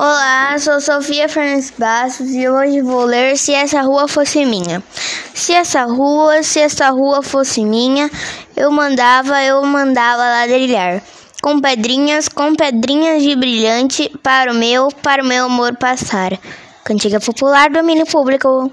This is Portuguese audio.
Olá, sou Sofia Fernandes Bastos e hoje vou ler Se Essa Rua Fosse Minha. Se essa rua, se essa rua fosse minha, eu mandava, eu mandava ladrilhar. Com pedrinhas, com pedrinhas de brilhante, para o meu, para o meu amor passar. Cantiga popular, domínio público.